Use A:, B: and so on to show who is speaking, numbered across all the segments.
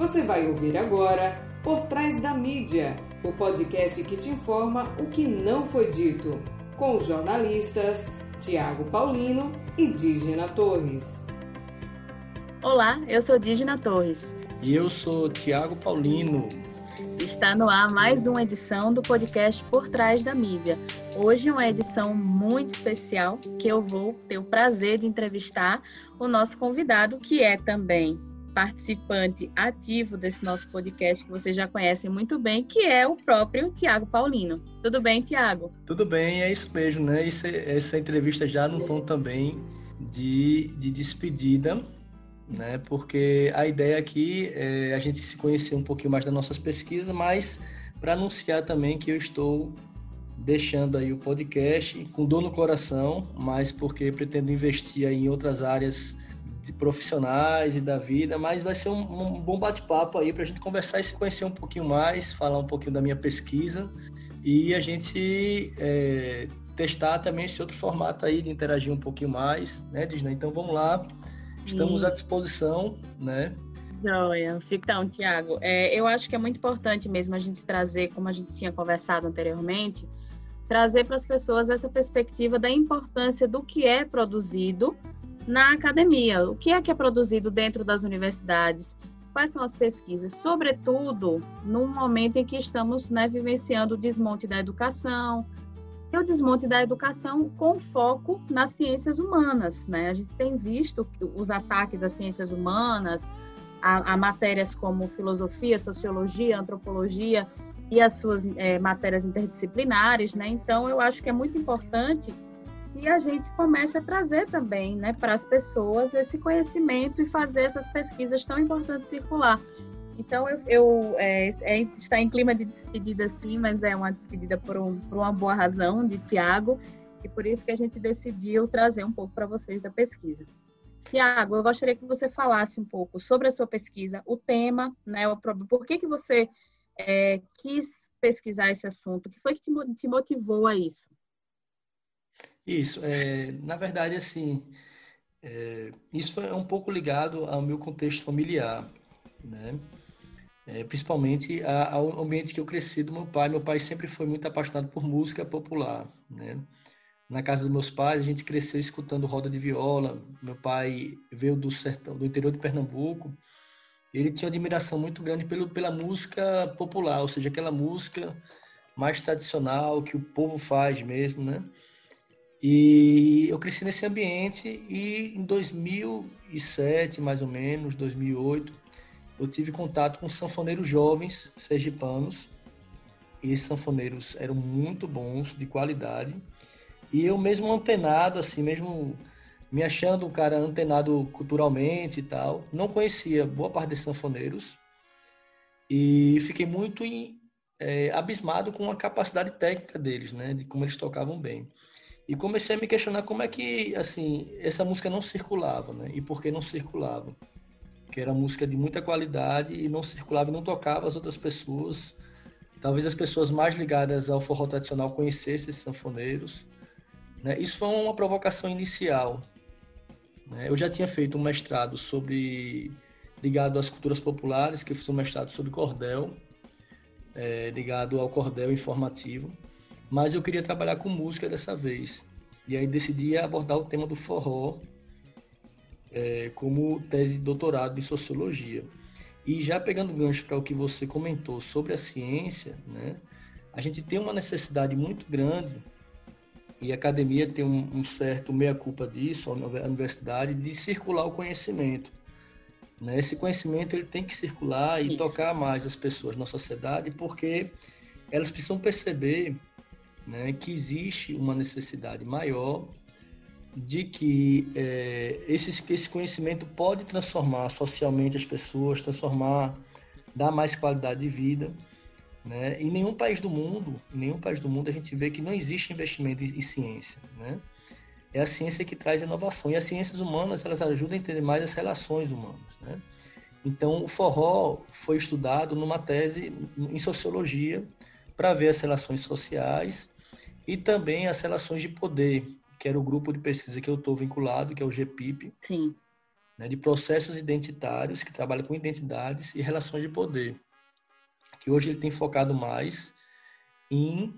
A: Você vai ouvir agora Por Trás da Mídia, o podcast que te informa o que não foi dito, com os jornalistas Tiago Paulino e Dígina Torres.
B: Olá, eu sou Dígina Torres.
C: E eu sou Tiago Paulino.
B: Está no ar mais uma edição do podcast Por Trás da Mídia. Hoje uma edição muito especial que eu vou ter o prazer de entrevistar o nosso convidado, que é também participante ativo desse nosso podcast, que vocês já conhecem muito bem, que é o próprio Tiago Paulino. Tudo bem, Tiago?
C: Tudo bem, é isso mesmo, né? Essa, essa entrevista já no tom também de, de despedida, né? Porque a ideia aqui é a gente se conhecer um pouquinho mais das nossas pesquisas, mas para anunciar também que eu estou deixando aí o podcast com dor no coração, mas porque pretendo investir em outras áreas de profissionais e da vida, mas vai ser um, um bom bate-papo aí para a gente conversar e se conhecer um pouquinho mais, falar um pouquinho da minha pesquisa e a gente é, testar também esse outro formato aí de interagir um pouquinho mais, né, Disney? Então vamos lá, estamos à disposição, né?
B: Joia. Então, Tiago, é, eu acho que é muito importante mesmo a gente trazer, como a gente tinha conversado anteriormente, trazer para as pessoas essa perspectiva da importância do que é produzido na academia. O que é que é produzido dentro das universidades? Quais são as pesquisas? Sobretudo num momento em que estamos né, vivenciando o desmonte da educação, e o desmonte da educação com foco nas ciências humanas. Né? A gente tem visto os ataques às ciências humanas, a, a matérias como filosofia, sociologia, antropologia e as suas é, matérias interdisciplinares. Né? Então, eu acho que é muito importante e a gente começa a trazer também né, para as pessoas esse conhecimento e fazer essas pesquisas tão importantes circular. Então, eu, eu é, é, está em clima de despedida, sim, mas é uma despedida por, um, por uma boa razão, de Tiago, e por isso que a gente decidiu trazer um pouco para vocês da pesquisa. Tiago, eu gostaria que você falasse um pouco sobre a sua pesquisa, o tema, né, o por que, que você é, quis pesquisar esse assunto, o que foi que te, te motivou a isso?
C: Isso, é, na verdade, assim, é, isso foi um pouco ligado ao meu contexto familiar, né? É, principalmente a, ao ambiente que eu cresci do meu pai. Meu pai sempre foi muito apaixonado por música popular, né? Na casa dos meus pais, a gente cresceu escutando roda de viola. Meu pai veio do sertão, do interior de Pernambuco. Ele tinha uma admiração muito grande pelo, pela música popular, ou seja, aquela música mais tradicional que o povo faz mesmo, né? E eu cresci nesse ambiente e em 2007, mais ou menos, 2008, eu tive contato com sanfoneiros jovens sergipanos. E esses sanfoneiros eram muito bons, de qualidade. E eu mesmo antenado, assim, mesmo me achando um cara antenado culturalmente e tal, não conhecia boa parte desses sanfoneiros. E fiquei muito em, é, abismado com a capacidade técnica deles, né? De como eles tocavam bem. E comecei a me questionar como é que, assim, essa música não circulava, né? E por que não circulava? Que era música de muita qualidade e não circulava e não tocava as outras pessoas. Talvez as pessoas mais ligadas ao forró tradicional conhecessem esses sanfoneiros. Né? Isso foi uma provocação inicial. Né? Eu já tinha feito um mestrado sobre ligado às culturas populares, que eu fiz um mestrado sobre cordel, é, ligado ao cordel informativo mas eu queria trabalhar com música dessa vez. E aí decidi abordar o tema do forró é, como tese de doutorado em sociologia. E já pegando gancho para o que você comentou sobre a ciência, né, a gente tem uma necessidade muito grande, e a academia tem um, um certo meia-culpa disso, a universidade, de circular o conhecimento. Né? Esse conhecimento ele tem que circular e Isso. tocar mais as pessoas na sociedade, porque elas precisam perceber né, que existe uma necessidade maior de que é, esse, esse conhecimento pode transformar socialmente as pessoas, transformar, dar mais qualidade de vida. Né? Em nenhum país do mundo, em nenhum país do mundo a gente vê que não existe investimento em, em ciência. Né? É a ciência que traz inovação. E as ciências humanas, elas ajudam a entender mais as relações humanas. Né? Então, o forró foi estudado numa tese em sociologia para ver as relações sociais e também as relações de poder, que era o grupo de pesquisa que eu estou vinculado, que é o GPIP.
B: Sim.
C: né, de processos identitários que trabalham com identidades e relações de poder, que hoje ele tem focado mais em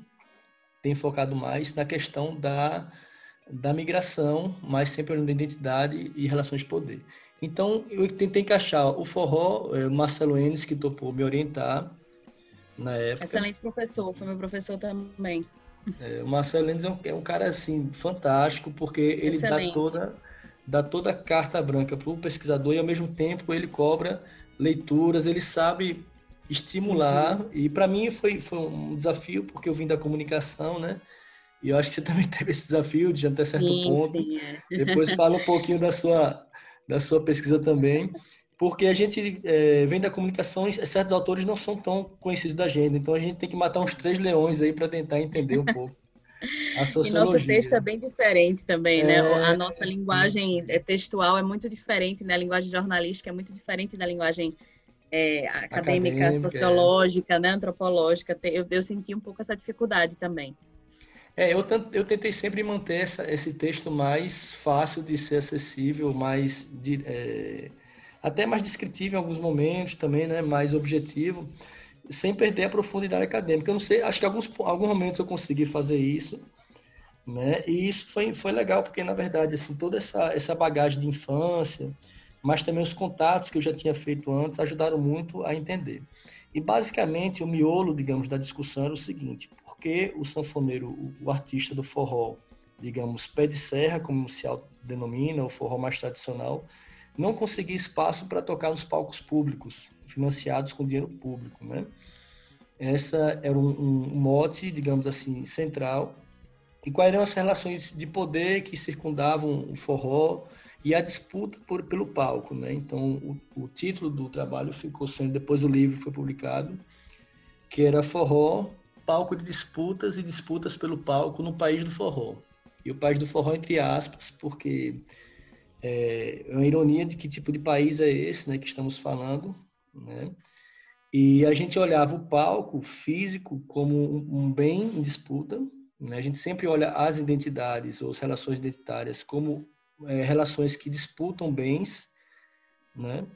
C: tem focado mais na questão da, da migração, mas sempre olhando identidade e relações de poder. Então, eu tentei encaixar o forró, é, o Marcelo Enes, que topou me orientar na época.
B: Excelente professor, foi meu professor também.
C: É, o Marcelo Enes é um, é um, cara, assim, fantástico, porque ele Excelente. dá toda, dá toda a carta branca para o pesquisador e, ao mesmo tempo, ele cobra leituras, ele sabe estimular. Uhum. E, para mim, foi, foi um desafio, porque eu vim da comunicação, né? E eu acho que você também teve esse desafio de até certo sim, ponto. Sim, é. Depois fala um pouquinho da sua da sua pesquisa também, porque a gente é, vem da comunicação e certos autores não são tão conhecidos da gente, então a gente tem que matar uns três leões aí para tentar entender um pouco. A sociologia.
B: E nosso texto é bem diferente também, né? é... né? A nossa linguagem é, textual é muito diferente, né? A linguagem jornalística é muito diferente da linguagem é, acadêmica, acadêmica, é. sociológica, né? antropológica. Eu, eu senti um pouco essa dificuldade também.
C: É, eu, eu tentei sempre manter essa, esse texto mais fácil de ser acessível, mais de, é, até mais descritivo em alguns momentos também, né, mais objetivo, sem perder a profundidade acadêmica. Eu não sei, acho que alguns alguns momentos eu consegui fazer isso, né? E isso foi foi legal porque na verdade assim toda essa essa bagagem de infância, mas também os contatos que eu já tinha feito antes ajudaram muito a entender. E basicamente o miolo, digamos, da discussão era o seguinte: porque o sanfoneiro, o, artista do forró, digamos, pé de serra, como se denomina, o forró mais tradicional, não conseguia espaço para tocar nos palcos públicos, financiados com dinheiro público, né? Essa era um, um mote, digamos assim, central. E quais eram as relações de poder que circundavam o forró e a disputa por, pelo palco, né? Então, o, o título do trabalho ficou sendo, depois o livro foi publicado, que era Forró, palco de disputas e disputas pelo palco no país do forró. E o país do forró entre aspas, porque é, é uma ironia de que tipo de país é esse, né, que estamos falando, né? E a gente olhava o palco físico como um, bem em disputa, né? A gente sempre olha as identidades ou as relações identitárias como é, relações que disputam bens, né?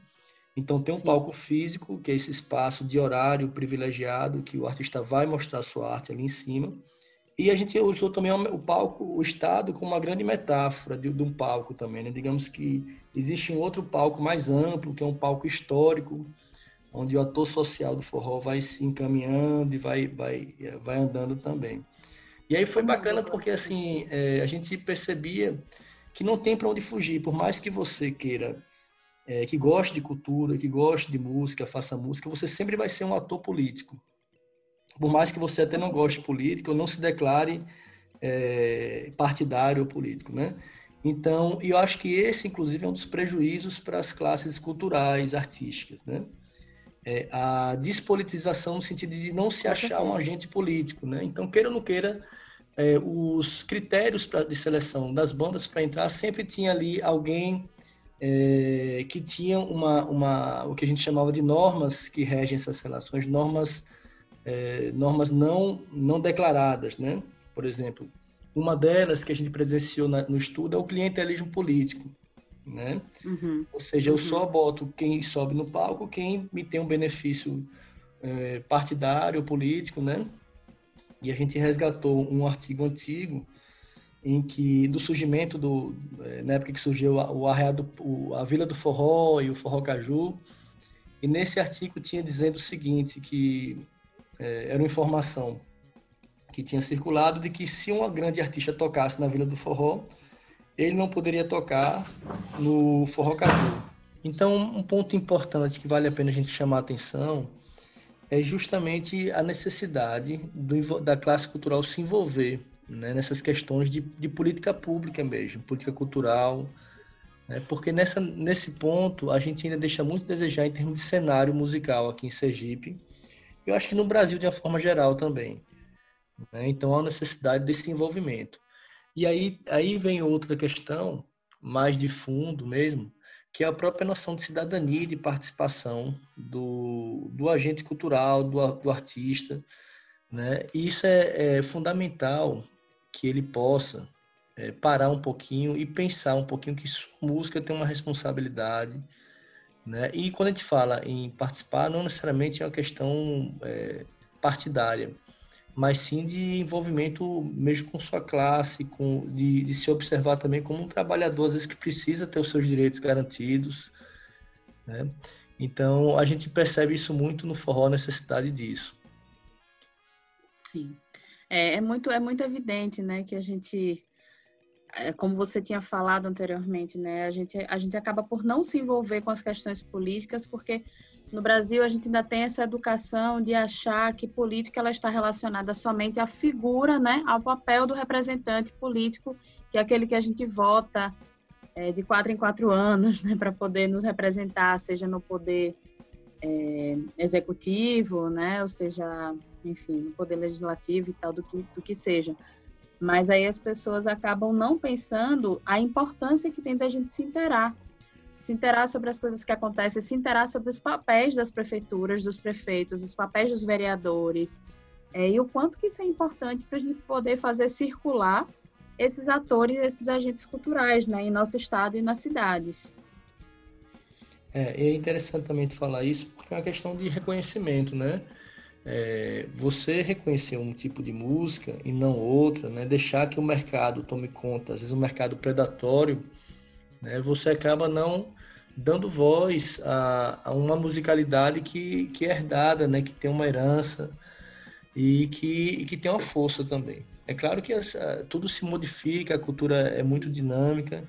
C: Então tem um palco físico, que é esse espaço de horário privilegiado que o artista vai mostrar sua arte ali em cima. E a gente usou também o palco, o estado, como uma grande metáfora de, de um palco também. Né? Digamos que existe um outro palco mais amplo, que é um palco histórico, onde o ator social do forró vai se encaminhando e vai, vai, vai andando também. E aí foi bacana porque assim é, a gente percebia que não tem para onde fugir, por mais que você queira é, que goste de cultura, que goste de música, faça música, você sempre vai ser um ator político. Por mais que você até não goste de política ou não se declare é, partidário ou político, né? Então, eu acho que esse, inclusive, é um dos prejuízos para as classes culturais, artísticas, né? É a despolitização no sentido de não se achar um agente político, né? Então, queira ou não queira, é, os critérios pra, de seleção das bandas para entrar sempre tinha ali alguém é, que tinham uma, uma, o que a gente chamava de normas que regem essas relações, normas, é, normas não, não declaradas, né? Por exemplo, uma delas que a gente presenciou na, no estudo é o clientelismo político, né? Uhum. Ou seja, eu uhum. só boto quem sobe no palco, quem me tem um benefício é, partidário, político, né? E a gente resgatou um artigo antigo em que do surgimento do eh, na época que surgiu o arreado a Vila do Forró e o Forró Caju e nesse artigo tinha dizendo o seguinte que é, era uma informação que tinha circulado de que se uma grande artista tocasse na Vila do Forró ele não poderia tocar no Forró Caju. Então um ponto importante que vale a pena a gente chamar a atenção é justamente a necessidade do, da classe cultural se envolver né, nessas questões de, de, política pública mesmo, política cultural, né, porque nessa, nesse ponto a gente ainda deixa muito a desejar em termos de cenário musical aqui em Sergipe, eu acho que no Brasil de uma forma geral também. Né, então há necessidade desse envolvimento. E aí, aí vem outra questão, mais de fundo mesmo, que é a própria noção de cidadania e de participação do, do agente cultural, do, do artista, né? E isso é, é fundamental que ele possa é, parar um pouquinho e pensar um pouquinho que sua música tem uma responsabilidade, né? E quando a gente fala em participar, não necessariamente é uma questão é, partidária, mas sim de envolvimento mesmo com sua classe, com de, de, se observar também como um trabalhador às vezes que precisa ter os seus direitos garantidos, né? Então a gente percebe isso muito no forró, a necessidade disso.
B: Sim, é, é muito é muito evidente, né, que a gente como você tinha falado anteriormente, né, a gente, a gente acaba por não se envolver com as questões políticas, porque no Brasil a gente ainda tem essa educação de achar que política ela está relacionada somente à figura, né, ao papel do representante político, que é aquele que a gente vota é, de quatro em quatro anos, né, para poder nos representar, seja no poder é, executivo, né, ou seja, enfim, no poder legislativo e tal, do que, do que seja. Mas aí as pessoas acabam não pensando a importância que tem da gente se interar. Se interar sobre as coisas que acontecem, se interar sobre os papéis das prefeituras, dos prefeitos, os papéis dos vereadores, é, e o quanto que isso é importante para a gente poder fazer circular esses atores, esses agentes culturais, né, em nosso estado e nas cidades.
C: É, é interessante também falar isso, porque é uma questão de reconhecimento, né? É, você reconhecer um tipo de música e não outra, né, deixar que o mercado tome conta, às vezes um mercado predatório, né, você acaba não dando voz a, a, uma musicalidade que, que é herdada, né, que tem uma herança e que, e que tem uma força também. É claro que essa, tudo se modifica, a cultura é muito dinâmica,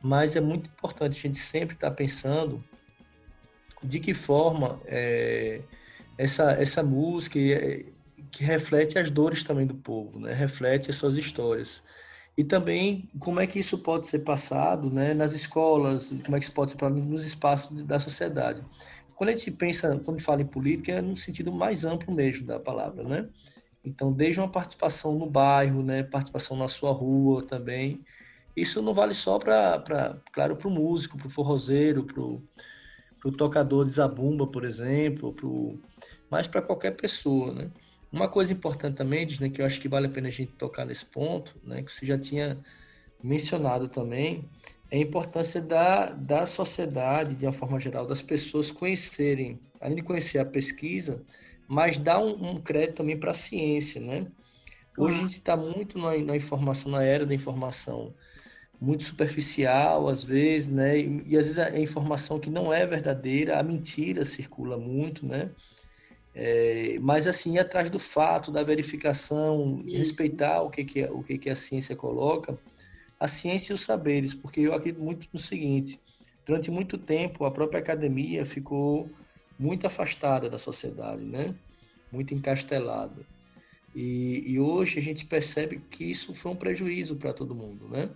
C: mas é muito importante a gente sempre estar tá pensando de que forma é, essa, essa música que reflete as dores também do povo, né? reflete as suas histórias. E também como é que isso pode ser passado né, nas escolas, como é que isso pode ser passado nos espaços da sociedade. Quando a gente pensa, quando fala em política, é no sentido mais amplo mesmo da palavra, né? Então, desde uma participação no bairro, né, participação na sua rua também. Isso não vale só para, claro, para o músico, para o forrozeiro, para o tocador de zabumba, por exemplo, pro, mas para qualquer pessoa, né? Uma coisa importante também, né, que eu acho que vale a pena a gente tocar nesse ponto, né, que você já tinha mencionado também, é a importância da, da sociedade, de uma forma geral, das pessoas conhecerem, além de conhecer a pesquisa, mas dar um, um crédito também para a ciência, né? Hoje a gente está muito na, na, informação, na era da informação, muito superficial às vezes, né? E, e às vezes a informação que não é verdadeira, a mentira circula muito, né? É, mas assim, atrás do fato, da verificação, Isso. respeitar o que, que, é, o que, que a ciência coloca, a ciência e os saberes, porque eu acredito muito no seguinte: durante muito tempo a própria academia ficou muito afastada da sociedade, né? muito encastelada. E, e hoje a gente percebe que isso foi um prejuízo para todo mundo. Né?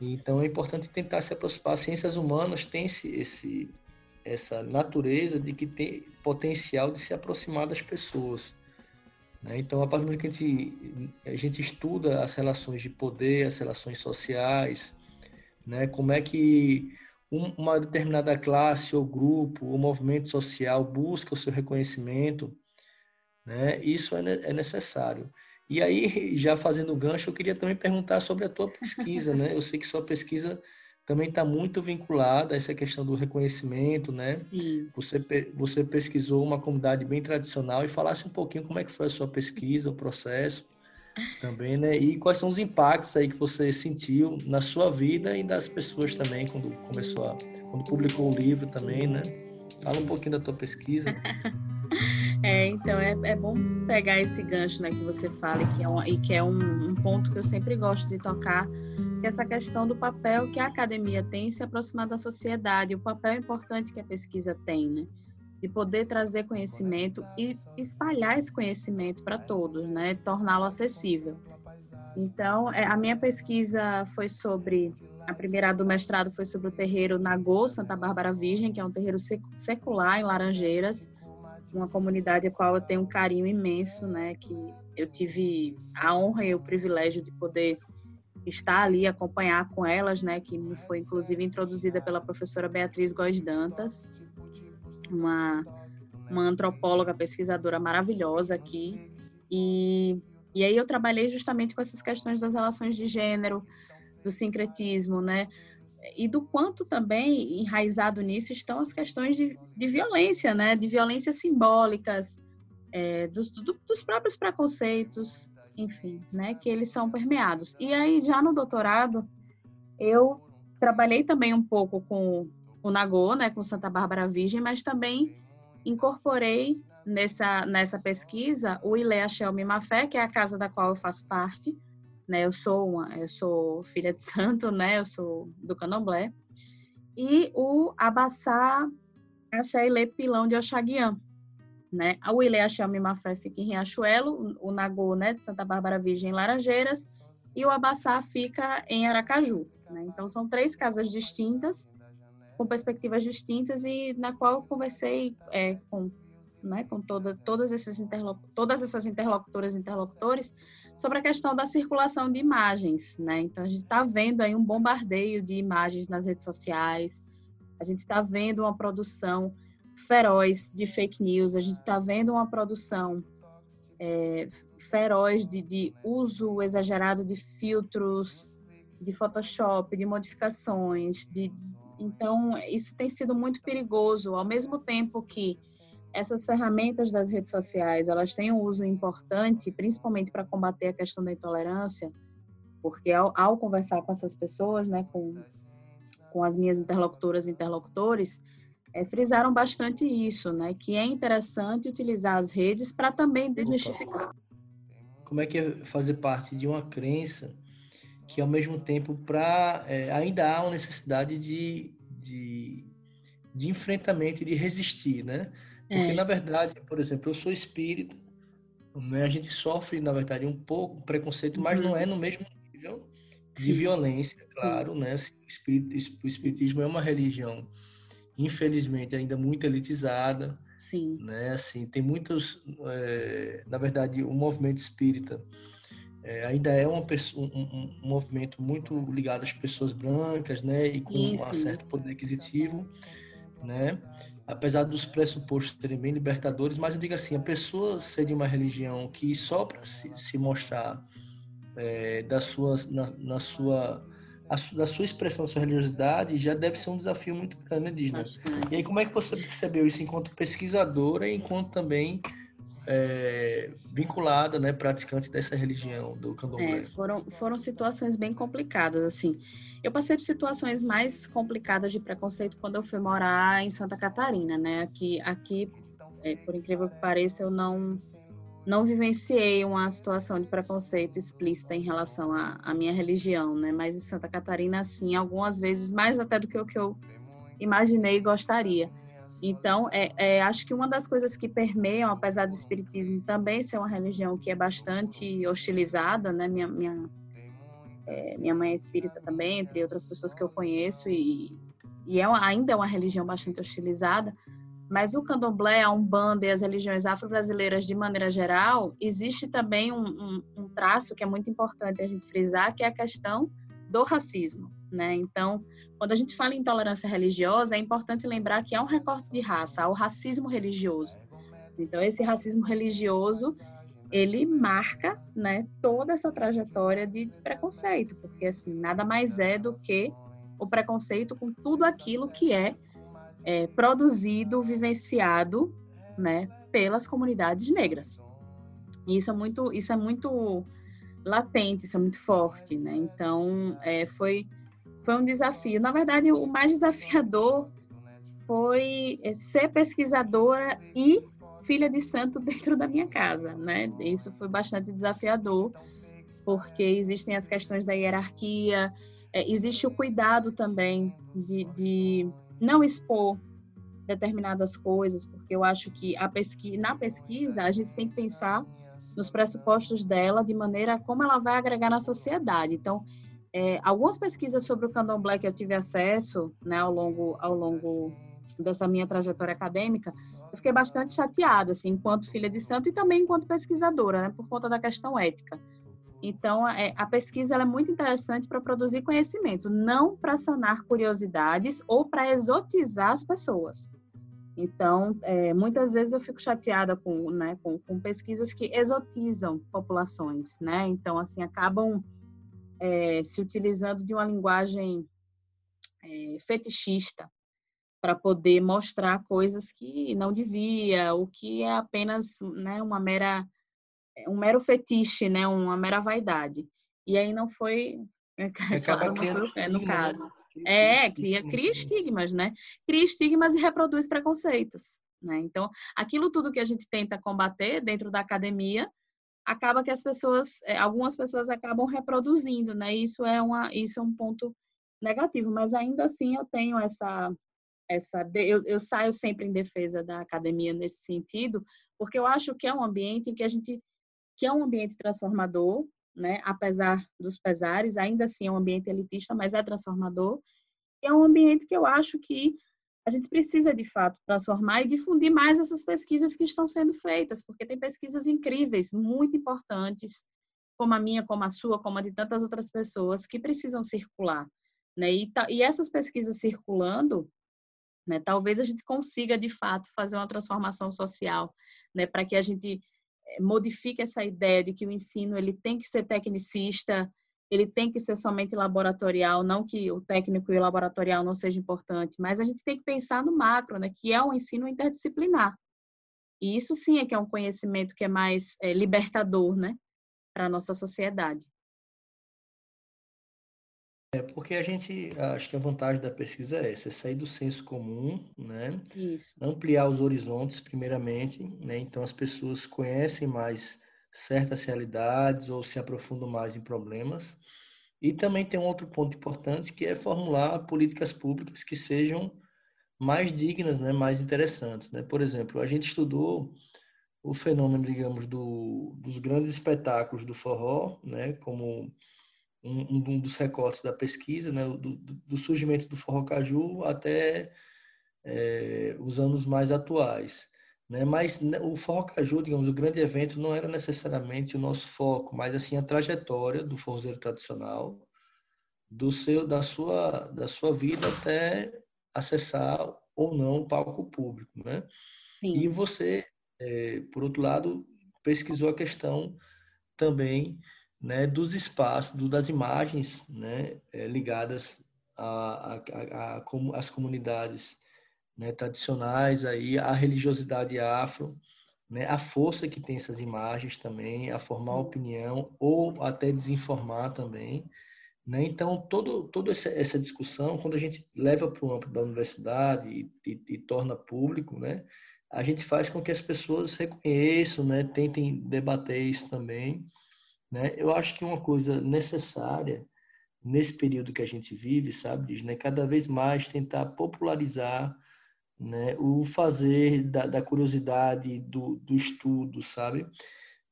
C: Então é importante tentar se aproximar. As ciências humanas têm esse, esse, essa natureza de que tem potencial de se aproximar das pessoas. Né? Então, a partir do momento que a gente, a gente estuda as relações de poder, as relações sociais, né? como é que uma determinada classe ou grupo ou movimento social busca o seu reconhecimento, né? isso é, é necessário. E aí, já fazendo gancho, eu queria também perguntar sobre a tua pesquisa, né? Eu sei que sua pesquisa também está muito vinculada a essa questão do reconhecimento, né? Sim. Você, você pesquisou uma comunidade bem tradicional e falasse um pouquinho como é que foi a sua pesquisa, o processo também, né? E quais são os impactos aí que você sentiu na sua vida e das pessoas também quando começou a, quando publicou o livro também, né? Fala um pouquinho da tua pesquisa.
B: É, então é, é bom pegar esse gancho, né, que você fala e que é, um, e que é um, um ponto que eu sempre gosto de tocar, que é essa questão do papel que a academia tem em se aproximar da sociedade, o papel importante que a pesquisa tem, né? De poder trazer conhecimento e espalhar esse conhecimento para todos, né? Torná-lo acessível. Então, é, a minha pesquisa foi sobre, a primeira do mestrado foi sobre o terreiro Nagô, Santa Bárbara Virgem, que é um terreiro secular em Laranjeiras, uma comunidade a qual eu tenho um carinho imenso, né? Que eu tive a honra e o privilégio de poder estar ali, acompanhar com elas, né, que me foi inclusive introduzida pela professora Beatriz Góes Dantas, uma, uma antropóloga, pesquisadora maravilhosa aqui. E E aí eu trabalhei justamente com essas questões das relações de gênero, do sincretismo, né? E do quanto também enraizado nisso estão as questões de, de violência, né? De violências simbólicas, é, dos, do, dos próprios preconceitos, enfim, né? Que eles são permeados. E aí, já no doutorado, eu trabalhei também um pouco com o Nagô, né? Com Santa Bárbara Virgem, mas também incorporei nessa, nessa pesquisa o Ilea Shelmi Mafé, que é a casa da qual eu faço parte. Né? Eu sou uma, eu sou filha de santo, né? Eu sou do Candomblé. E o Abassá Axailê Pilão de Oxaguian, né? O Ilea Shelmi Mafé fica em Riachuelo, o Nagô, né, de Santa Bárbara Virgem em Laranjeiras, e o Abassá fica em Aracaju. Né? Então, são três casas distintas, com perspectivas distintas, e na qual eu conversei é, com né, com toda, todas, esses todas essas interlocutoras e interlocutores, sobre a questão da circulação de imagens. Né? Então, a gente está vendo aí um bombardeio de imagens nas redes sociais, a gente está vendo uma produção feroz de fake news, a gente está vendo uma produção é, feroz de, de uso exagerado de filtros, de Photoshop, de modificações, de então isso tem sido muito perigoso, ao mesmo tempo que essas ferramentas das redes sociais, elas têm um uso importante, principalmente para combater a questão da intolerância, porque ao, ao, conversar com essas pessoas, né, com, com as minhas interlocutoras e interlocutores, é, frisaram bastante isso, né, que é interessante utilizar as redes para também desmistificar.
C: Como é que é fazer parte de uma crença que, ao mesmo tempo, pra, é, ainda há uma necessidade de, de, de enfrentamento e de resistir, né? Porque, é. na verdade, por exemplo, eu sou espírita, né? a gente sofre, na verdade, um pouco preconceito, mas uhum. não é no mesmo nível de Sim. violência, claro, Sim. né? Assim, o, espiritismo é uma religião, infelizmente, ainda muito elitizada,
B: Sim.
C: né? Assim, tem muitos, é, na verdade, o movimento espírita é, ainda é uma, um, um, um, movimento muito ligado às pessoas brancas, né? E com Isso. um certo poder aquisitivo, né? Apesar dos pressupostos serem bem libertadores, mas eu digo assim, a pessoa ser de uma religião que só para se, se, mostrar é, da sua, na, na sua, a, da sua expressão, da sua religiosidade, já deve ser um desafio muito grande, indígena. Né, e aí, como é que você percebeu isso enquanto pesquisadora e enquanto também é, vinculada, né, praticante dessa religião do candomblé?
B: É, foram, foram situações bem complicadas, assim. Eu passei por situações mais complicadas de preconceito quando eu fui morar em Santa Catarina, né? Aqui, aqui é, por incrível que pareça, eu não não vivenciei uma situação de preconceito explícita em relação à, minha religião, né? Mas em Santa Catarina, sim, algumas vezes mais até do que o que eu imaginei e gostaria. Então, é, é, acho que uma das coisas que permeiam, apesar do espiritismo também ser uma religião que é bastante hostilizada, né? Minha, minha é, minha mãe é espírita também, entre outras pessoas que eu conheço, e, e é ainda é uma religião bastante hostilizada. Mas o candomblé, a umbanda e as religiões afro-brasileiras de maneira geral, existe também um, um, um, traço que é muito importante a gente frisar, que é a questão do racismo, né? Então, quando a gente fala em intolerância religiosa, é importante lembrar que há um recorte de raça, há o racismo religioso. Então, esse racismo religioso ele marca né, toda essa trajetória de, de, preconceito, porque assim nada mais é do que o preconceito com tudo aquilo que é, é produzido, vivenciado, né, pelas comunidades negras. E isso é muito, isso é muito latente, isso é muito forte, né? Então é, foi foi um desafio. Na verdade, o mais desafiador foi é, ser pesquisadora e filha de santo dentro da minha casa, né? Isso foi bastante desafiador, porque existem as questões da hierarquia, é, existe o cuidado também de, de não expor determinadas coisas, porque eu acho que a pesquisa, na pesquisa a gente tem que pensar nos pressupostos dela de maneira como ela vai agregar na sociedade. Então, é, algumas pesquisas sobre o candomblé que eu tive acesso né, ao longo ao longo dessa minha trajetória acadêmica fiquei bastante chateada, assim, enquanto filha de santo e também enquanto pesquisadora, né, por conta da questão ética. Então, é, a pesquisa é muito interessante para produzir conhecimento, não para sanar curiosidades ou para exotizar as pessoas. Então, é, muitas vezes eu fico chateada com, né, com, com, pesquisas que exotizam populações, né? Então, assim, acabam é, se utilizando de uma linguagem é, fetichista para poder mostrar coisas que não devia, o que é apenas né, uma mera um mero fetiche, né, uma mera vaidade. E aí não foi,
C: é, claro, não foi o
B: pé, no né? caso. Né? É, cria, cria estigmas, né? Cria estigmas e reproduz preconceitos, né? Então, aquilo tudo que a gente tenta combater dentro da academia, acaba que as pessoas, é, algumas pessoas acabam reproduzindo, né? Isso é uma, isso é um ponto negativo, mas ainda assim eu tenho essa essa eu, eu saio sempre em defesa da academia nesse sentido, porque eu acho que é um ambiente em que a gente que é um ambiente transformador, né? Apesar dos pesares, ainda assim é um ambiente elitista, mas é transformador. E é um ambiente que eu acho que a gente precisa de fato transformar e difundir mais essas pesquisas que estão sendo feitas, porque tem pesquisas incríveis, muito importantes, como a minha, como a sua, como a de tantas outras pessoas que precisam circular, né? E, e essas pesquisas circulando, né? Talvez a gente consiga de fato fazer uma transformação social, né? Para que a gente modifique essa ideia de que o ensino ele tem que ser tecnicista, ele tem que ser somente laboratorial, não que o técnico e o laboratorial não seja importante, mas a gente tem que pensar no macro, né, que é um ensino interdisciplinar. E isso sim é que é um conhecimento que é mais é, libertador, né, para a nossa sociedade.
C: É porque a gente, acho que a vantagem da pesquisa é essa, é sair do senso comum, né?
B: Isso.
C: Ampliar os horizontes, primeiramente, né? Então as pessoas conhecem mais certas realidades ou se aprofundam mais em problemas. E também tem um outro ponto importante que é formular políticas públicas que sejam mais dignas, né? Mais interessantes, né? Por exemplo, a gente estudou o fenômeno, digamos, do, dos grandes espetáculos do forró, né? Como um, um dos recortes da pesquisa, né, do, do surgimento do forró caju até é, os anos mais atuais. Né? Mas né, o forró caju, digamos, o grande evento não era necessariamente o nosso foco, mas assim a trajetória do forrozeiro tradicional, do seu, da sua, da sua vida até acessar ou não o palco público, né? Sim. E você, é, por outro lado, pesquisou a questão também né, dos espaços, do, das imagens né, é, ligadas às comunidades né, tradicionais, aí, a religiosidade afro, né, a força que tem essas imagens também, a formar opinião ou até desinformar também. Né? Então, todo, toda essa, essa discussão, quando a gente leva para o âmbito da universidade e, e, e, torna público, né? a gente faz com que as pessoas reconheçam, né? tentem debater isso também. Né? Eu acho que uma coisa necessária nesse período que a gente vive, sabe, né? cada vez mais tentar popularizar né, o fazer da, da curiosidade, do, do, estudo, sabe?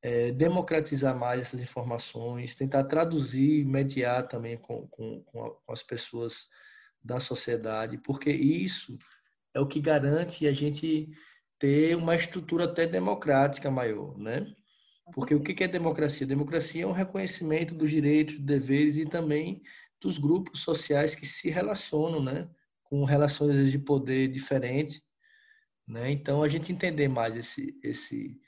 C: É, democratizar mais essas informações, tentar traduzir, mediar também com, com, com as pessoas da sociedade, porque isso é o que garante a gente ter uma estrutura até democrática maior, né? Porque o que é democracia? Democracia é um reconhecimento dos direitos, deveres e também dos grupos sociais que se relacionam, né? Com relações de poder diferentes, né? Então a gente entender mais esse esse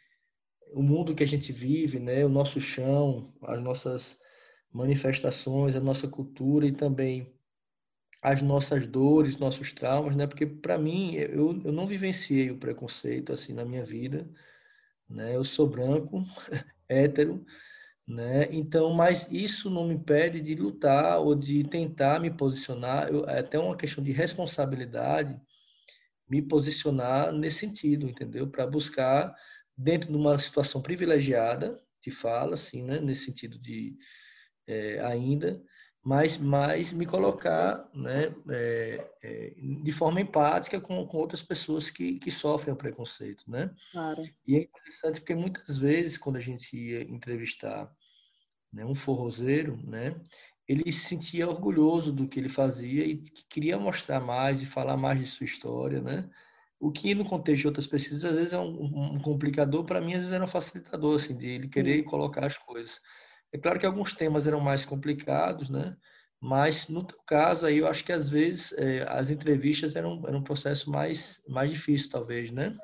C: o mundo que a gente vive, né? O nosso chão, as nossas manifestações, a nossa cultura e também as nossas dores, nossos traumas, né? Porque para mim eu, eu não vivenciei o preconceito assim na minha vida né? Eu sou branco, hétero, né? Então, mas isso não me impede de lutar ou de tentar me posicionar. Eu, é até uma questão de responsabilidade me posicionar nesse sentido, entendeu? Para buscar dentro de uma situação privilegiada, te fala assim, né? Nesse sentido de é, ainda mas, mas me colocar né, é, é, de forma empática com, com outras pessoas que, que sofrem o preconceito. Né?
B: Claro.
C: E é interessante porque muitas vezes, quando a gente ia entrevistar né, um forrozeiro, né, ele se sentia orgulhoso do que ele fazia e queria mostrar mais e falar mais de sua história. Né? O que, no contexto de outras pesquisas, às vezes é um, um complicador, para mim, às vezes era um facilitador, assim, de ele querer Sim. colocar as coisas. É claro que alguns temas eram mais complicados, né? Mas no teu caso aí, eu acho que às vezes é, as entrevistas eram, eram um processo mais, mais difícil, talvez, né?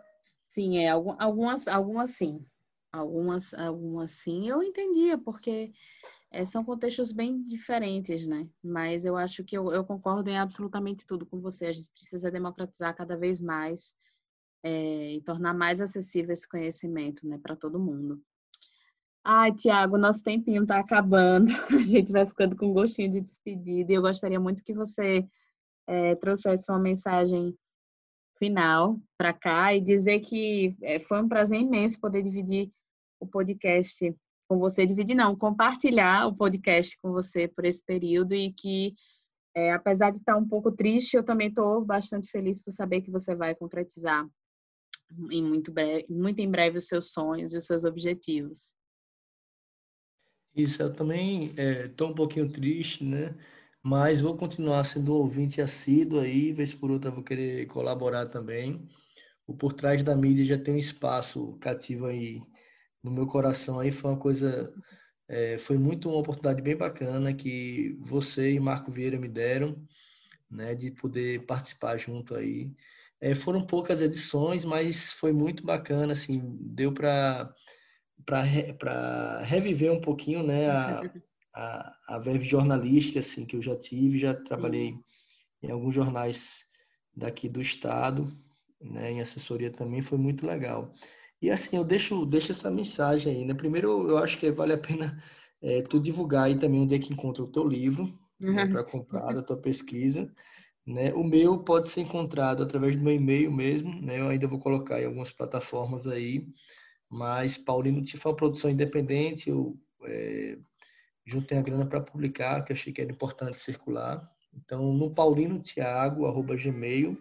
B: Sim, é, algumas, algumas sim. Algumas, algumas sim, eu entendia, porque é, são contextos bem diferentes, né? Mas eu acho que eu, eu, concordo em absolutamente tudo com você. A gente precisa democratizar cada vez mais é, e tornar mais acessível esse conhecimento, né, para todo mundo. Ai, Tiago, nosso tempinho está acabando. A gente vai ficando com gostinho de despedida. E eu gostaria muito que você é, trouxesse uma mensagem final para cá e dizer que é, foi um prazer imenso poder dividir o podcast com você, dividir não, compartilhar o podcast com você por esse período e que, é, apesar de estar um pouco triste, eu também estou bastante feliz por saber que você vai concretizar em muito, breve, muito em breve os seus sonhos e os seus objetivos.
C: Isso, eu também estou é, um pouquinho triste, né? Mas vou continuar sendo um ouvinte assíduo aí, vez por outra vou querer colaborar também. O Por Trás da Mídia já tem um espaço cativo aí no meu coração aí, foi uma coisa, é, foi muito uma oportunidade bem bacana que você e Marco Vieira me deram, né, de poder participar junto aí. É, foram poucas edições, mas foi muito bacana, assim, deu para para reviver um pouquinho, né, a, a, a verve jornalística, assim, que eu já tive, já trabalhei em alguns jornais daqui do estado, né, em assessoria também, foi muito legal. E assim, eu deixo, deixo essa mensagem aí, né, primeiro eu acho que vale a pena é, tu divulgar aí também onde é que encontra o teu livro, né, para comprar, da tua pesquisa, né? O meu pode ser encontrado através do meu e-mail mesmo, né? Eu ainda vou colocar em algumas plataformas aí, mas Paulino Tifa é uma produção independente, eu é, juntei a grana para publicar, que achei que era importante circular. Então, no paulinotiago, arroba gmail,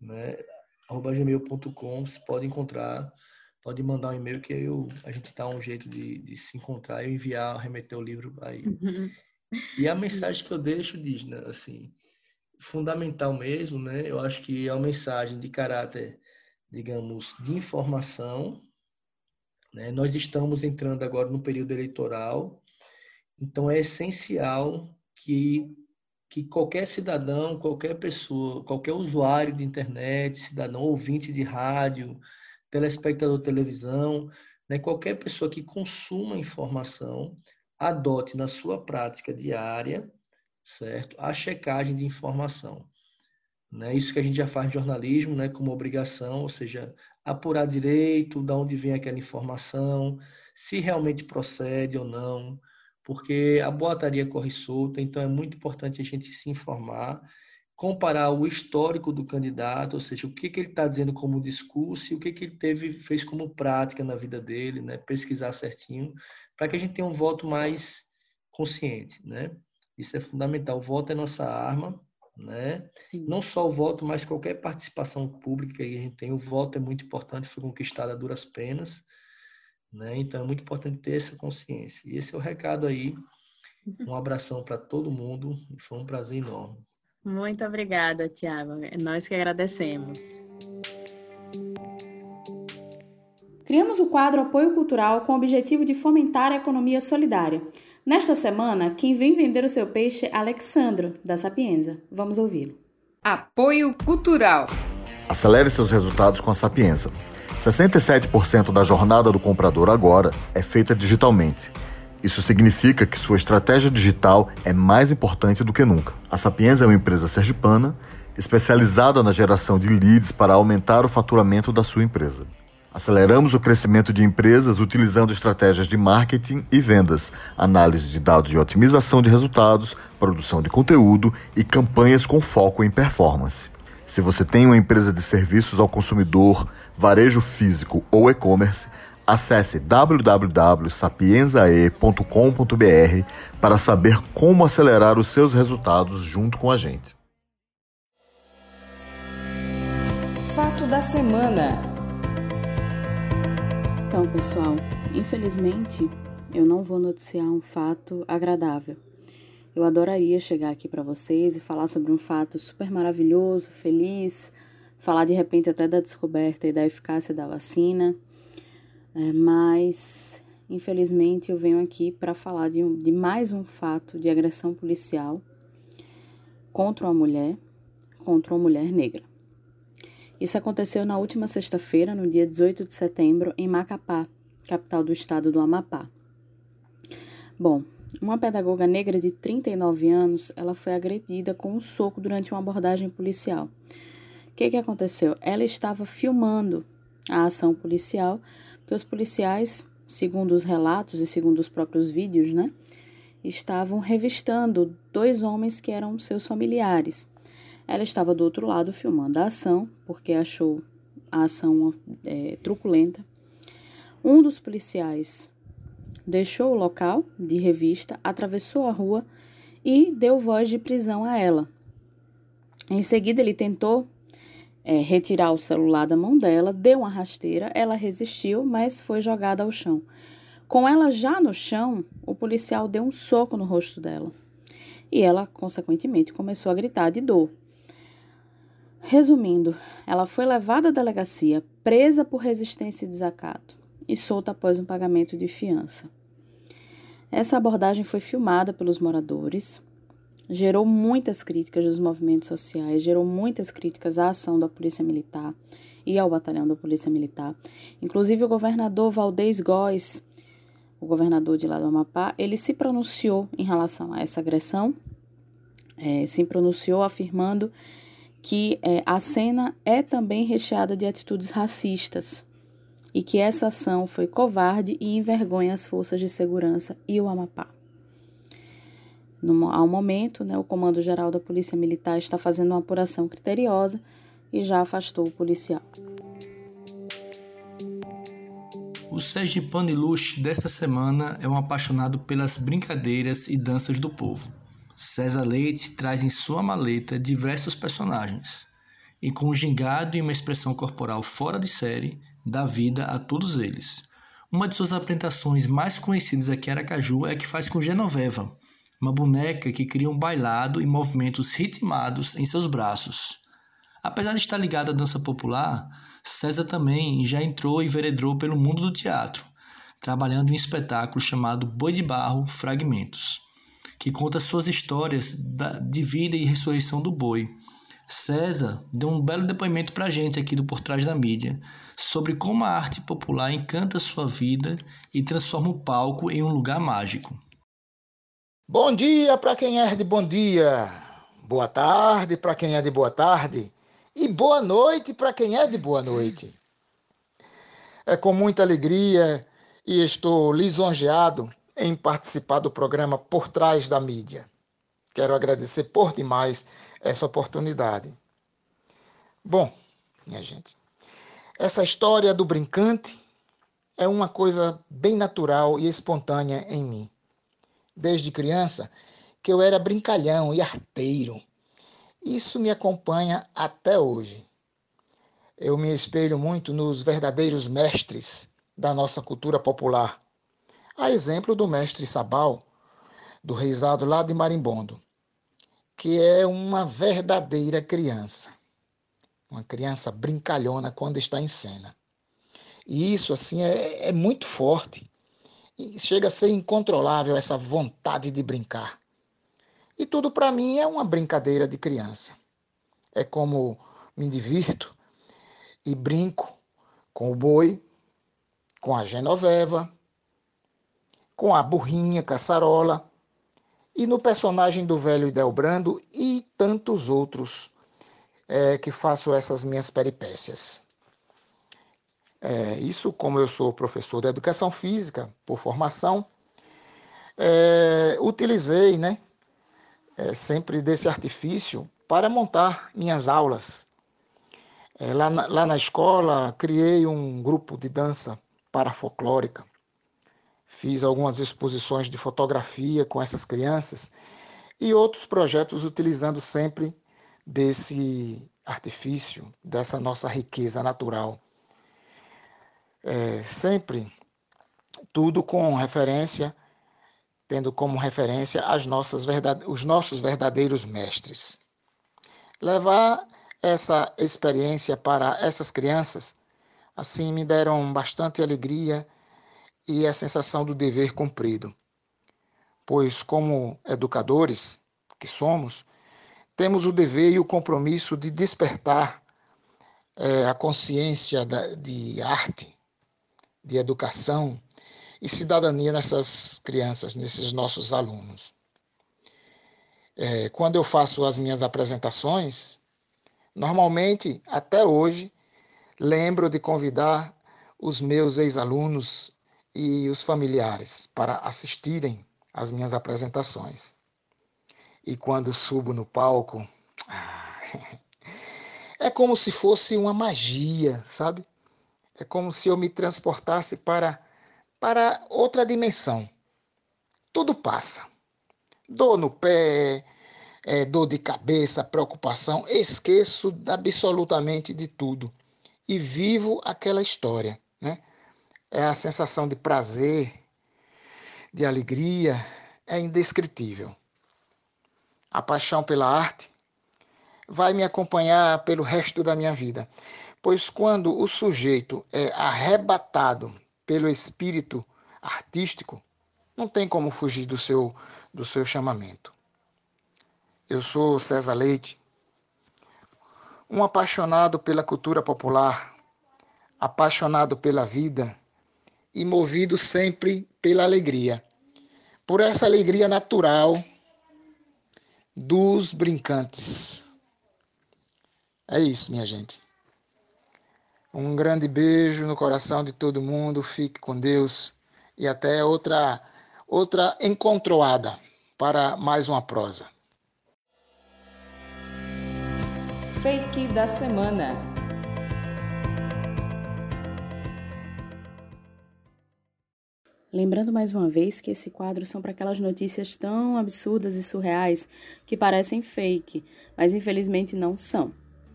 C: né? arroba gmail.com, você pode encontrar, pode mandar um e-mail que eu, a gente dá um jeito de, de se encontrar e enviar, remeter o livro aí. Uhum. E a mensagem que eu deixo diz, né, assim, fundamental mesmo, né? Eu acho que é uma mensagem de caráter, digamos, de informação. Né? Nós estamos entrando agora no período eleitoral, então é essencial que que qualquer cidadão, qualquer pessoa, qualquer usuário de internet, cidadão ouvinte de rádio, telespectador de televisão, né, qualquer pessoa que consuma informação, adote na sua prática diária certo? A checagem de informação. Né? Isso que a gente já faz em jornalismo, né? como obrigação, ou seja, apurar direito, de onde vem aquela informação, se realmente procede ou não, porque a boataria corre solta, então é muito importante a gente se informar, comparar o histórico do candidato, ou seja, o que, que ele está dizendo como discurso e o que, que ele teve, fez como prática na vida dele, né? pesquisar certinho, para que a gente tenha um voto mais consciente, né? Isso é fundamental. O voto é nossa arma, né? Sim. Não só o voto, mas qualquer participação pública que a gente tem. O voto é muito importante, foi conquistado a duras penas, né? Então é muito importante ter essa consciência. E esse é o recado aí. Um abração para todo mundo e foi um prazer enorme.
B: Muito obrigada, Tiago. Nós que agradecemos.
D: Criamos o quadro Apoio Cultural com o objetivo de fomentar a economia solidária. Nesta semana, quem vem vender o seu peixe é Alexandro, da Sapienza. Vamos ouvi-lo.
A: Apoio Cultural.
E: Acelere seus resultados com a Sapienza. 67% da jornada do comprador agora é feita digitalmente. Isso significa que sua estratégia digital é mais importante do que nunca. A Sapienza é uma empresa sergipana especializada na geração de leads para aumentar o faturamento da sua empresa. Aceleramos o crescimento de empresas utilizando estratégias de marketing e vendas, análise de dados de otimização de resultados, produção de conteúdo e campanhas com foco em performance. Se você tem uma empresa de serviços ao consumidor, varejo físico ou e-commerce, acesse www.sapienzae.com.br para saber como acelerar os seus resultados junto com a gente.
A: Fato da semana.
D: Então, pessoal, infelizmente eu não vou noticiar um fato agradável. Eu adoraria chegar aqui para vocês e falar sobre um fato super maravilhoso, feliz, falar de repente até da descoberta e da eficácia da vacina, é, mas infelizmente, eu venho aqui para falar de, um, de mais um fato de agressão policial contra uma mulher, contra uma mulher negra. Isso aconteceu na última sexta-feira, no dia 18 de setembro, em Macapá, capital do estado do Amapá. Bom, uma pedagoga negra de 39 anos, ela foi agredida com um soco durante uma abordagem policial. O que, que aconteceu? Ela estava filmando a ação policial, porque os policiais segundo os relatos e segundo os próprios vídeos, né, estavam revistando dois homens que eram seus familiares. Ela estava do outro lado filmando a ação, porque achou a ação é, truculenta. Um dos policiais deixou o local de revista, atravessou a rua e deu voz de prisão a ela. Em seguida, ele tentou é, retirar o celular da mão dela, deu uma rasteira, ela resistiu, mas foi jogada ao chão. Com ela já no chão, o policial deu um soco no rosto dela e ela, consequentemente, começou a gritar de dor. Resumindo, ela foi levada à delegacia, presa por resistência e desacato e solta após um pagamento de fiança. Essa abordagem foi filmada pelos moradores, gerou muitas críticas dos movimentos sociais, gerou muitas críticas à ação da Polícia Militar e ao batalhão da Polícia Militar. Inclusive o governador Valdez Góes, o governador de lá do Amapá, ele se pronunciou em relação a essa agressão, é, se pronunciou afirmando que é, a cena é também recheada de atitudes racistas e que essa ação foi covarde e envergonha as forças de segurança e o Amapá. No, ao momento, né, o Comando Geral da Polícia Militar está fazendo uma apuração criteriosa e já afastou o policial.
C: O Sergipano Ilustre desta semana é um apaixonado pelas brincadeiras e danças do povo. César Leite traz em sua maleta diversos personagens e, com um gingado e uma expressão corporal fora de série, dá vida a todos eles. Uma de suas apresentações mais conhecidas aqui em Aracaju é a que faz com Genoveva, uma boneca que cria um bailado e movimentos ritmados em seus braços. Apesar de estar ligado à dança popular, César também já entrou e veredou pelo mundo do teatro, trabalhando em um espetáculo chamado Boi de Barro Fragmentos, que conta suas histórias de vida e ressurreição do boi. César deu um belo depoimento para a gente aqui do Por Trás da Mídia sobre como a arte popular encanta sua vida e transforma o palco em um lugar mágico.
F: Bom dia para quem é de bom dia, boa tarde para quem é de boa tarde e boa noite para quem é de boa noite. É com muita alegria e estou lisonjeado em participar do programa Por Trás da Mídia. Quero agradecer por demais essa oportunidade. Bom, minha gente, essa história do brincante é uma coisa bem natural e espontânea em mim desde criança que eu era brincalhão e arteiro. Isso me acompanha até hoje. Eu me espelho muito nos verdadeiros mestres da nossa cultura popular. A exemplo do mestre Sabal, do reizado lá de Marimbondo, que é uma verdadeira criança. Uma criança brincalhona quando está em cena. E isso, assim, é, é muito forte. E chega a ser incontrolável essa vontade de brincar. E tudo para mim é uma brincadeira de criança. É como me divirto e brinco com o boi, com a genoveva, com a burrinha caçarola e no personagem do velho Idelbrando e tantos outros é, que faço essas minhas peripécias. É, isso, como eu sou professor de educação física por formação, é, utilizei né, é, sempre desse artifício para montar minhas aulas. É, lá, na, lá na escola, criei um grupo de dança parafolclórica. Fiz algumas exposições de fotografia com essas crianças e outros projetos utilizando sempre desse artifício, dessa nossa riqueza natural é, sempre tudo com referência, tendo como referência as nossas verdade, os nossos verdadeiros mestres. Levar essa experiência para essas crianças, assim, me deram bastante alegria e a sensação do dever cumprido. Pois, como educadores que somos, temos o dever e o compromisso de despertar é, a consciência da, de arte, de educação e cidadania nessas crianças, nesses nossos alunos. É, quando eu faço as minhas apresentações, normalmente, até hoje, lembro de convidar os meus ex-alunos e os familiares para assistirem às minhas apresentações. E quando subo no palco, é como se fosse uma magia, sabe? É como se eu me transportasse para, para outra dimensão. Tudo passa. Dor no pé, é, dor de cabeça, preocupação, esqueço absolutamente de tudo e vivo aquela história, né? É a sensação de prazer, de alegria, é indescritível. A paixão pela arte vai me acompanhar pelo resto da minha vida, pois quando o sujeito é arrebatado pelo espírito artístico, não tem como fugir do seu do seu chamamento. Eu sou César Leite, um apaixonado pela cultura popular, apaixonado pela vida e movido sempre pela alegria. Por essa alegria natural dos brincantes. É isso, minha gente. Um grande beijo no coração de todo mundo. Fique com Deus e até outra outra encontroada para mais uma prosa.
A: Fake da semana.
D: Lembrando mais uma vez que esse quadro são para aquelas notícias tão absurdas e surreais que parecem fake, mas infelizmente não são.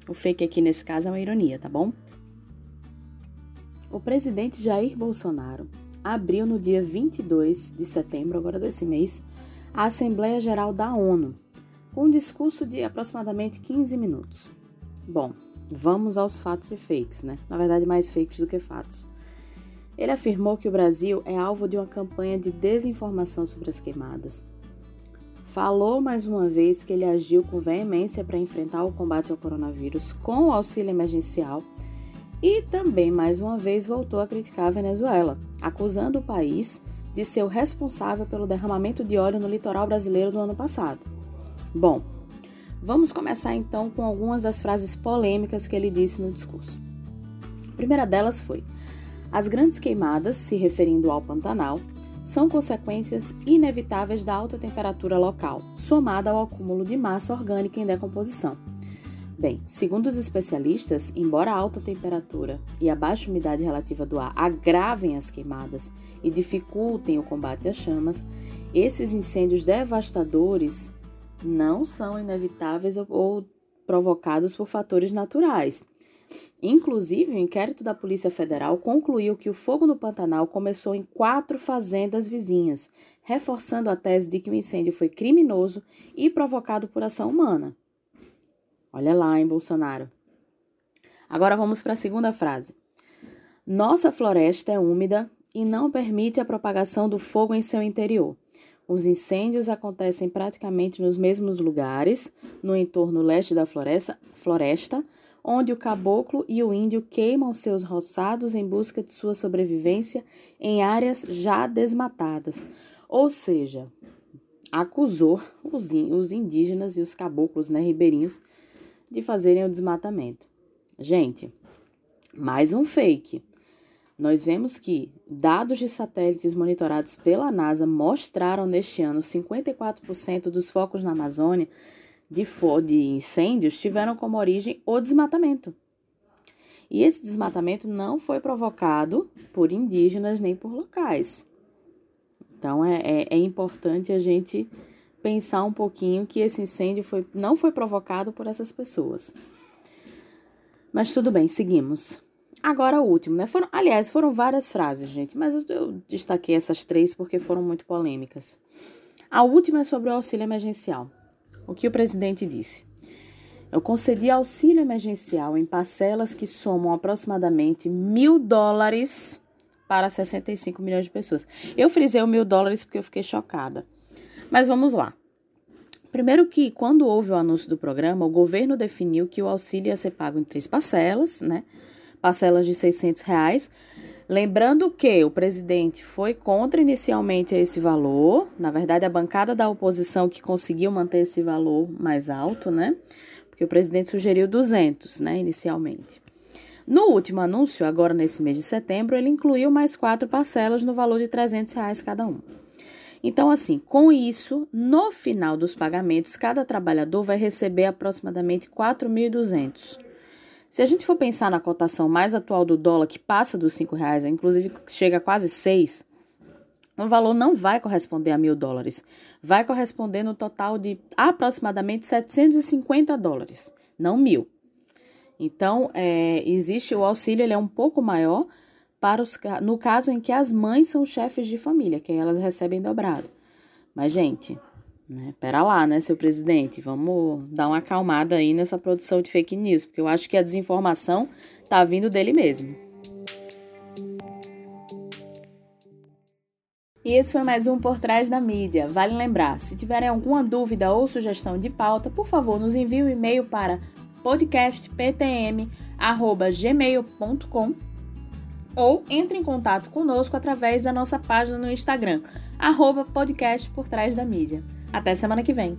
D: O fake aqui nesse caso é uma ironia, tá bom? O presidente Jair Bolsonaro abriu no dia 22 de setembro, agora desse mês, a Assembleia Geral da ONU, com um discurso de aproximadamente 15 minutos. Bom, vamos aos fatos e fakes, né? Na verdade, mais fakes do que fatos. Ele afirmou que o Brasil é alvo de uma campanha de desinformação sobre as queimadas. Falou mais uma vez que ele agiu com veemência para enfrentar o combate ao coronavírus com o auxílio emergencial e também mais uma vez voltou a criticar a Venezuela, acusando o país de ser o responsável pelo derramamento de óleo no litoral brasileiro do ano passado. Bom, vamos começar então com algumas das frases polêmicas que ele disse no discurso. A primeira delas foi: As grandes queimadas, se referindo ao Pantanal, são consequências inevitáveis da alta temperatura local, somada ao acúmulo de massa orgânica em decomposição. Bem, segundo os especialistas, embora a alta temperatura e a baixa umidade relativa do ar agravem as queimadas e dificultem o combate às chamas, esses incêndios devastadores não são inevitáveis ou provocados por fatores naturais. Inclusive, o inquérito da Polícia Federal concluiu que o fogo no Pantanal começou em quatro fazendas vizinhas, reforçando a tese de que o incêndio foi criminoso e provocado por ação humana. Olha lá, hein, Bolsonaro. Agora vamos para a segunda frase. Nossa floresta é úmida e não permite a propagação do fogo em seu interior. Os incêndios acontecem praticamente nos mesmos lugares, no entorno leste da floresta, floresta, onde o caboclo e o índio queimam seus roçados em busca de sua sobrevivência em áreas já desmatadas. Ou seja, acusou os, os indígenas e os caboclos né, ribeirinhos de fazerem o desmatamento. Gente, mais um fake nós vemos que dados de satélites monitorados pela NASA mostraram neste ano 54% dos focos na Amazônia de, de incêndios tiveram como origem o desmatamento. E esse desmatamento não foi provocado por indígenas nem por locais. Então é, é, é importante a gente pensar um pouquinho que esse incêndio foi, não foi provocado por essas pessoas. Mas tudo bem, seguimos. Agora o último, né? Foram, aliás, foram várias frases, gente, mas eu destaquei essas três porque foram muito polêmicas. A última é sobre o auxílio emergencial. O que o presidente disse? Eu concedi auxílio emergencial em parcelas que somam aproximadamente mil dólares para 65 milhões de pessoas. Eu frisei o mil dólares porque eu fiquei chocada. Mas vamos lá. Primeiro que, quando houve o anúncio do programa, o governo definiu que o auxílio ia ser pago em três parcelas, né? Parcelas de 600 reais. Lembrando que o presidente foi contra inicialmente esse valor. Na verdade, a bancada da oposição que conseguiu manter esse valor mais alto, né? Porque o presidente sugeriu 200, né, inicialmente. No último anúncio, agora nesse mês de setembro, ele incluiu mais quatro parcelas no valor de 300 reais cada uma. Então, assim, com isso, no final dos pagamentos, cada trabalhador vai receber aproximadamente 4.200. Se a gente for pensar na cotação mais atual do dólar, que passa dos R$ reais, inclusive chega a quase 6, o valor não vai corresponder a mil dólares. Vai corresponder no total de aproximadamente 750 dólares, não mil. Então, é, existe o auxílio, ele é um pouco maior, para os, no caso em que as mães são chefes de família, que elas recebem dobrado. Mas, gente, né, pera lá, né, seu presidente? Vamos dar uma acalmada aí nessa produção de fake news, porque eu acho que a desinformação tá vindo dele mesmo. E esse foi mais um Por Trás da Mídia. Vale lembrar, se tiverem alguma dúvida ou sugestão de pauta, por favor, nos envie um e-mail para podcastptm.gmail.com ou entre em contato conosco através da nossa página no Instagram, arroba podcast por trás da mídia. Até semana que vem!